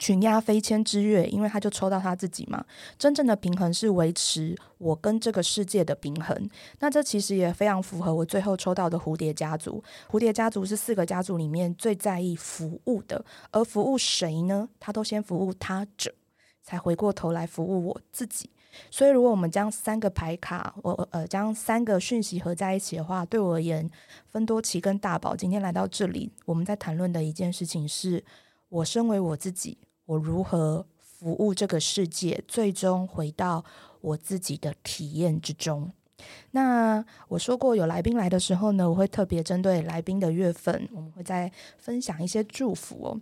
群鸦飞迁之月，因为他就抽到他自己嘛。真正的平衡是维持我跟这个世界的平衡。那这其实也非常符合我最后抽到的蝴蝶家族。蝴蝶家族是四个家族里面最在意服务的，而服务谁呢？他都先服务他者，才回过头来服务我自己。所以，如果我们将三个牌卡，我呃将三个讯息合在一起的话，对我而言，芬多奇跟大宝今天来到这里，我们在谈论的一件事情是：我身为我自己。我如何服务这个世界，最终回到我自己的体验之中。那我说过，有来宾来的时候呢，我会特别针对来宾的月份，我们会再分享一些祝福哦。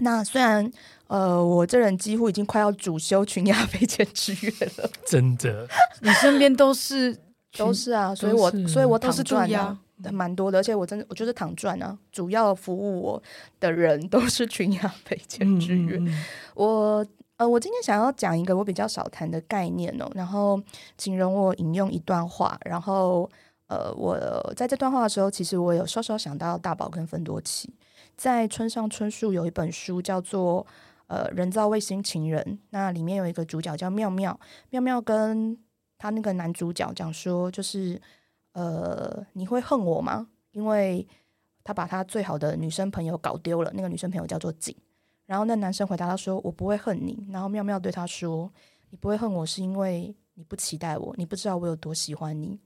那虽然呃，我这人几乎已经快要主修群鸦飞迁之月了，真的，你身边都是都是啊，所以我所以我躺赚啊。蛮多的，而且我真的我就是躺赚啊，主要服务我的人都是群鸦飞迁之月。嗯嗯、我呃，我今天想要讲一个我比较少谈的概念哦，然后请容我引用一段话，然后呃，我在这段话的时候，其实我有稍稍想到大宝跟芬多奇，在村上春树有一本书叫做呃《人造卫星情人》，那里面有一个主角叫妙妙，妙妙跟他那个男主角讲说，就是。呃，你会恨我吗？因为他把他最好的女生朋友搞丢了，那个女生朋友叫做景。然后那男生回答他说：“我不会恨你。”然后妙妙对他说：“你不会恨我，是因为你不期待我，你不知道我有多喜欢你。”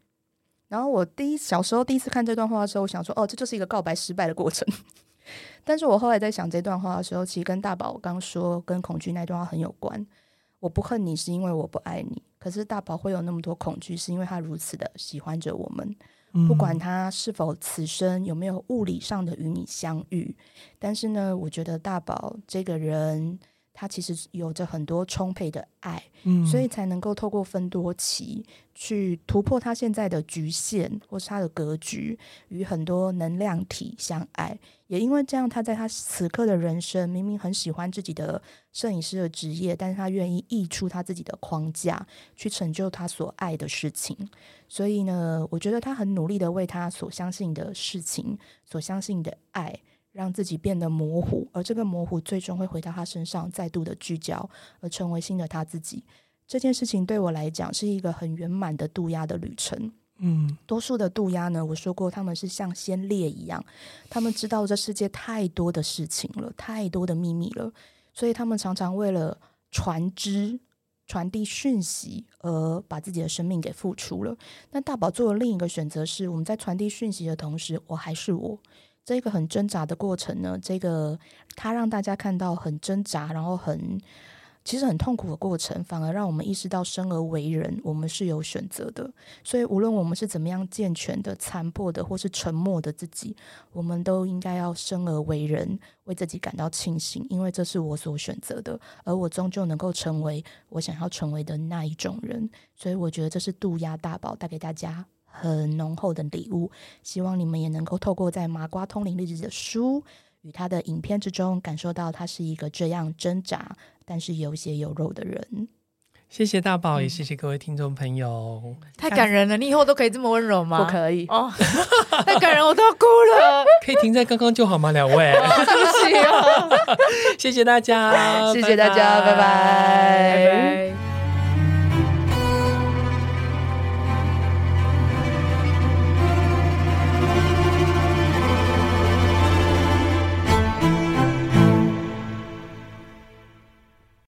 然后我第一小时候第一次看这段话的时候，我想说：“哦，这就是一个告白失败的过程。”但是我后来在想这段话的时候，其实跟大宝刚说跟恐惧那段话很有关。我不恨你，是因为我不爱你。可是大宝会有那么多恐惧，是因为他如此的喜欢着我们。不管他是否此生有没有物理上的与你相遇，但是呢，我觉得大宝这个人。他其实有着很多充沛的爱，嗯，所以才能够透过分多期去突破他现在的局限，或是他的格局，与很多能量体相爱。也因为这样，他在他此刻的人生，明明很喜欢自己的摄影师的职业，但是他愿意溢出他自己的框架，去成就他所爱的事情。所以呢，我觉得他很努力的为他所相信的事情，所相信的爱。让自己变得模糊，而这个模糊最终会回到他身上，再度的聚焦，而成为新的他自己。这件事情对我来讲是一个很圆满的渡鸦的旅程。嗯，多数的渡鸦呢，我说过他们是像先烈一样，他们知道这世界太多的事情了，太多的秘密了，所以他们常常为了传知、传递讯息而把自己的生命给付出了。那大宝做的另一个选择是，我们在传递讯息的同时，我还是我。这个很挣扎的过程呢，这个他让大家看到很挣扎，然后很其实很痛苦的过程，反而让我们意识到生而为人，我们是有选择的。所以无论我们是怎么样健全的、残破的，或是沉默的自己，我们都应该要生而为人，为自己感到庆幸，因为这是我所选择的，而我终究能够成为我想要成为的那一种人。所以我觉得这是渡鸦大宝带给大家。很浓厚的礼物，希望你们也能够透过在麻瓜通灵日记的书与他的影片之中，感受到他是一个这样挣扎，但是有血有肉的人。谢谢大宝，也谢谢各位听众朋友，太感人了！你以后都可以这么温柔吗？不可以哦，太感人，我都要哭了。可以停在刚刚就好吗？两位，对不起啊，谢谢大家，谢谢大家，拜拜。拜拜。